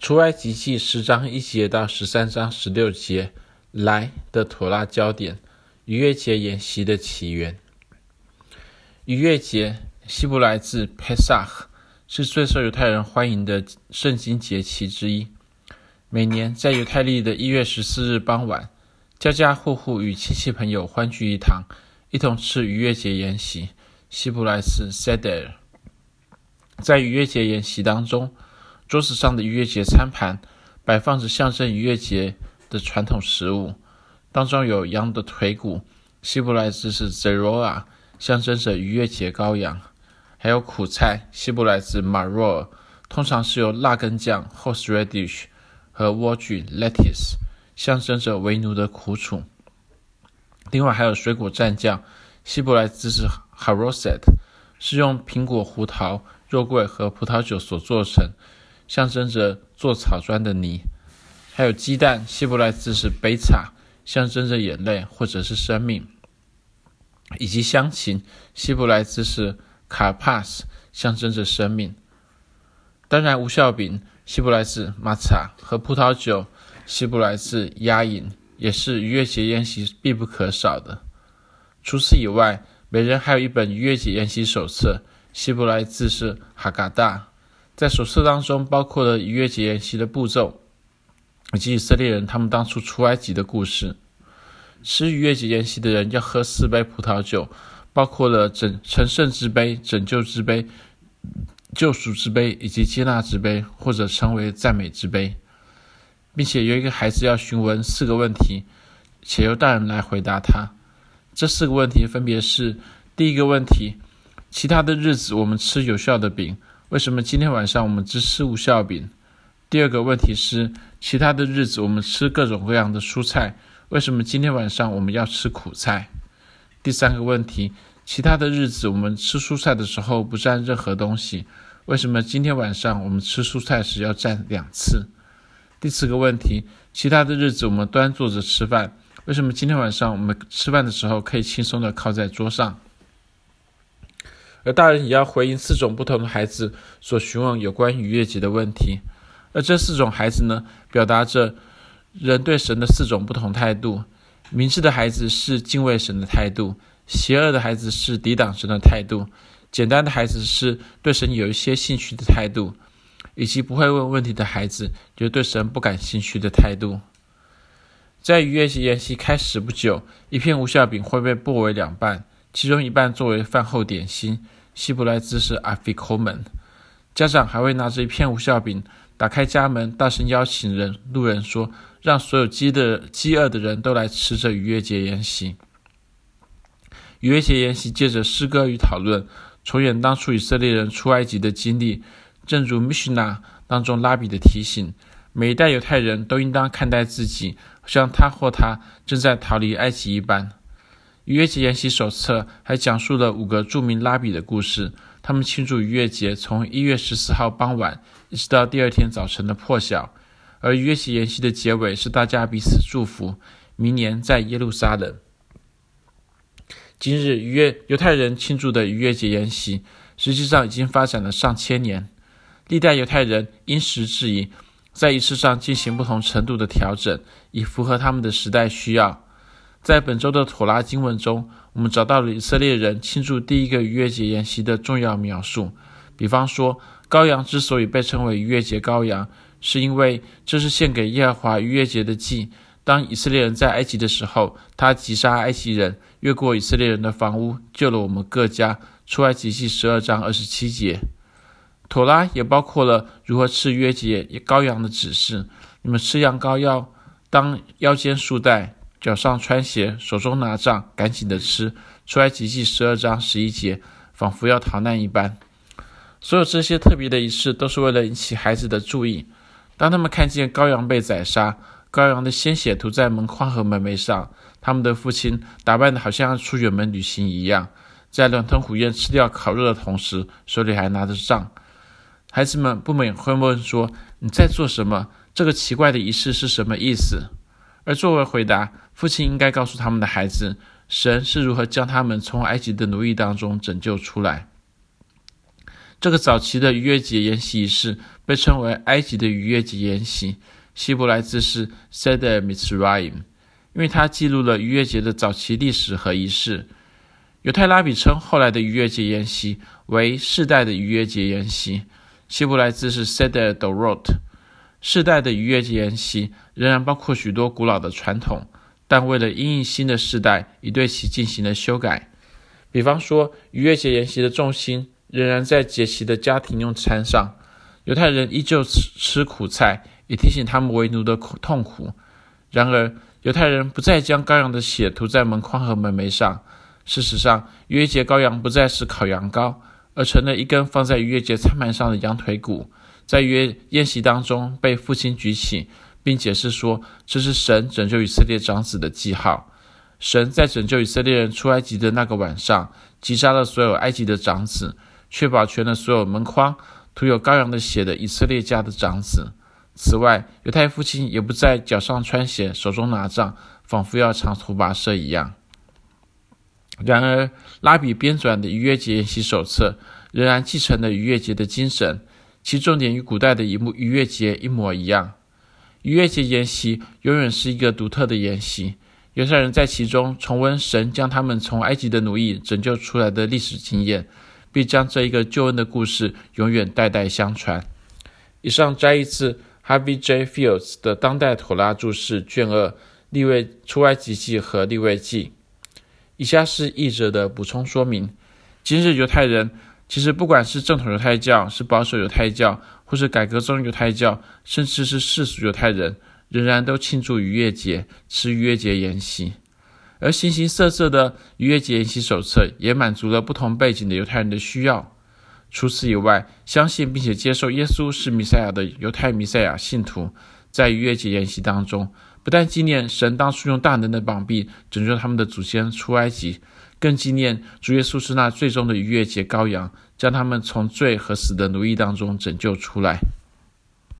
出埃及记十章一节到十三章十六节，来的妥拉焦点，逾越节筵席的起源。逾越节希伯来字 Pesach 是最受犹太人欢迎的圣经节期之一。每年在犹太历的一月十四日傍晚，家家户户与亲戚朋友欢聚一堂，一同吃逾越节筵席。希伯来字 Seder。在逾越节筵席当中，桌子上的逾越节餐盘摆放着象征逾越节的传统食物，当中有羊的腿骨，希伯来字是 zeroa，象征着逾越节羔羊；还有苦菜，希伯来字 Maror，通常是由辣根酱 horseradish 和莴苣 lettuce，象征着为奴的苦楚。另外还有水果蘸酱，希伯来字是 Haroset，是用苹果、胡桃、肉桂和葡萄酒所做成，象征着做草砖的泥。还有鸡蛋，希伯来字是 Beitzah，象征着眼泪或者是生命。以及香芹，希伯来字是卡帕斯象征着生命。当然，无酵饼。希伯来字马查和葡萄酒，希伯来字压饮，也是逾越节宴席必不可少的。除此以外，每人还有一本逾越节宴席手册，希伯来字是哈嘎大。在手册当中，包括了逾越节筵席的步骤，以及以色列人他们当初出埃及的故事。吃逾越节筵席的人要喝四杯葡萄酒，包括了拯成圣之杯、拯救之杯。救赎之杯以及接纳之杯，或者称为赞美之杯，并且有一个孩子要询问四个问题，且由大人来回答他。这四个问题分别是：第一个问题，其他的日子我们吃有效的饼，为什么今天晚上我们只吃无酵饼？第二个问题是，其他的日子我们吃各种各样的蔬菜，为什么今天晚上我们要吃苦菜？第三个问题。其他的日子，我们吃蔬菜的时候不蘸任何东西，为什么今天晚上我们吃蔬菜时要蘸两次？第四个问题，其他的日子我们端坐着吃饭，为什么今天晚上我们吃饭的时候可以轻松的靠在桌上？而大人也要回应四种不同的孩子所询问有关逾越节的问题，而这四种孩子呢，表达着人对神的四种不同态度。明智的孩子是敬畏神的态度。邪恶的孩子是抵挡神的态度，简单的孩子是对神有一些兴趣的态度，以及不会问问题的孩子就是对神不感兴趣的态度。在逾越节筵席开始不久，一片无酵饼会被剥为两半，其中一半作为饭后点心，希伯来字是 Afikomen。家长还会拿着一片无酵饼，打开家门，大声邀请人路人说：“让所有饥的饥饿的人都来吃这逾越节筵席。”逾越节筵席借着诗歌与讨论，重演当初以色列人出埃及的经历。正如米须那当中拉比的提醒，每一代犹太人都应当看待自己，像他或她正在逃离埃及一般。逾越节筵席手册还讲述了五个著名拉比的故事，他们庆祝逾越节从一月十四号傍晚一直到第二天早晨的破晓。而逾越节筵席的结尾是大家彼此祝福，明年在耶路撒冷。今日逾越犹太人庆祝的逾越节筵席，实际上已经发展了上千年。历代犹太人因时制宜，在仪式上进行不同程度的调整，以符合他们的时代需要。在本周的妥拉经文中，我们找到了以色列人庆祝第一个逾越节筵席的重要描述。比方说，羔羊之所以被称为逾越节羔羊，是因为这是献给耶和华逾越节的祭。当以色列人在埃及的时候，他击杀埃及人，越过以色列人的房屋，救了我们各家。出埃及记十二章二十七节。妥拉也包括了如何吃逾越节羔羊的指示。你们吃羊羔要当腰间束带，脚上穿鞋，手中拿杖，赶紧的吃。出埃及记十二章十一节，仿佛要逃难一般。所有这些特别的仪式，都是为了引起孩子的注意。当他们看见羔羊被宰杀，羔羊的鲜血涂在门框和门楣上，他们的父亲打扮得好像要出远门旅行一样，在狼吞虎咽吃掉烤肉的同时，手里还拿着杖。孩子们不免会问说：“你在做什么？这个奇怪的仪式是什么意思？”而作为回答，父亲应该告诉他们的孩子，神是如何将他们从埃及的奴役当中拯救出来。这个早期的逾越节筵席仪式被称为埃及的逾越节筵席，希伯来字是 Seder Mitzrayim，因为它记录了逾越节的早期历史和仪式。犹太拉比称后来的逾越节筵席为世代的逾越节筵席，希伯来字是 Seder Dorot。世代的逾越节筵席仍然包括许多古老的传统，但为了因应新的世代，已对其进行了修改。比方说，逾越节筵席的重心仍然在节席的家庭用餐上，犹太人依旧吃吃苦菜，以提醒他们为奴的苦痛苦。然而，犹太人不再将羔羊的血涂在门框和门楣上。事实上，逾越节羔羊不再是烤羊羔，而成了一根放在逾越节餐盘上的羊腿骨，在逾越宴席当中被父亲举起，并解释说这是神拯救以色列长子的记号。神在拯救以色列人出埃及的那个晚上，击杀了所有埃及的长子，却保全了所有门框涂有羔羊的血的以色列家的长子。此外，犹太父亲也不再脚上穿鞋，手中拿杖，仿佛要长途跋涉一样。然而，拉比编纂的逾越节筵席手册仍然继承了逾越节的精神，其重点与古代的一幕逾越节一模一样。逾越节筵席永远是一个独特的筵席。犹太人在其中重温神将他们从埃及的奴役拯救出来的历史经验，并将这一个救恩的故事永远代代相传。以上摘自 Harvey J. Fields 的《当代妥拉注释》卷二《立位出埃及记》和《立位记》。以下是译者的补充说明：今日犹太人其实不管是正统犹太教、是保守犹太教，或是改革宗犹太教，甚至是世俗犹太人。仍然都庆祝逾越节，吃逾越节筵席，而形形色色的逾越节筵席手册也满足了不同背景的犹太人的需要。除此以外，相信并且接受耶稣是弥赛亚的犹太弥赛亚信徒，在逾越节筵席当中，不但纪念神当初用大能的膀臂拯救他们的祖先出埃及，更纪念主耶稣是那最终的逾越节羔羊，将他们从罪和死的奴役当中拯救出来。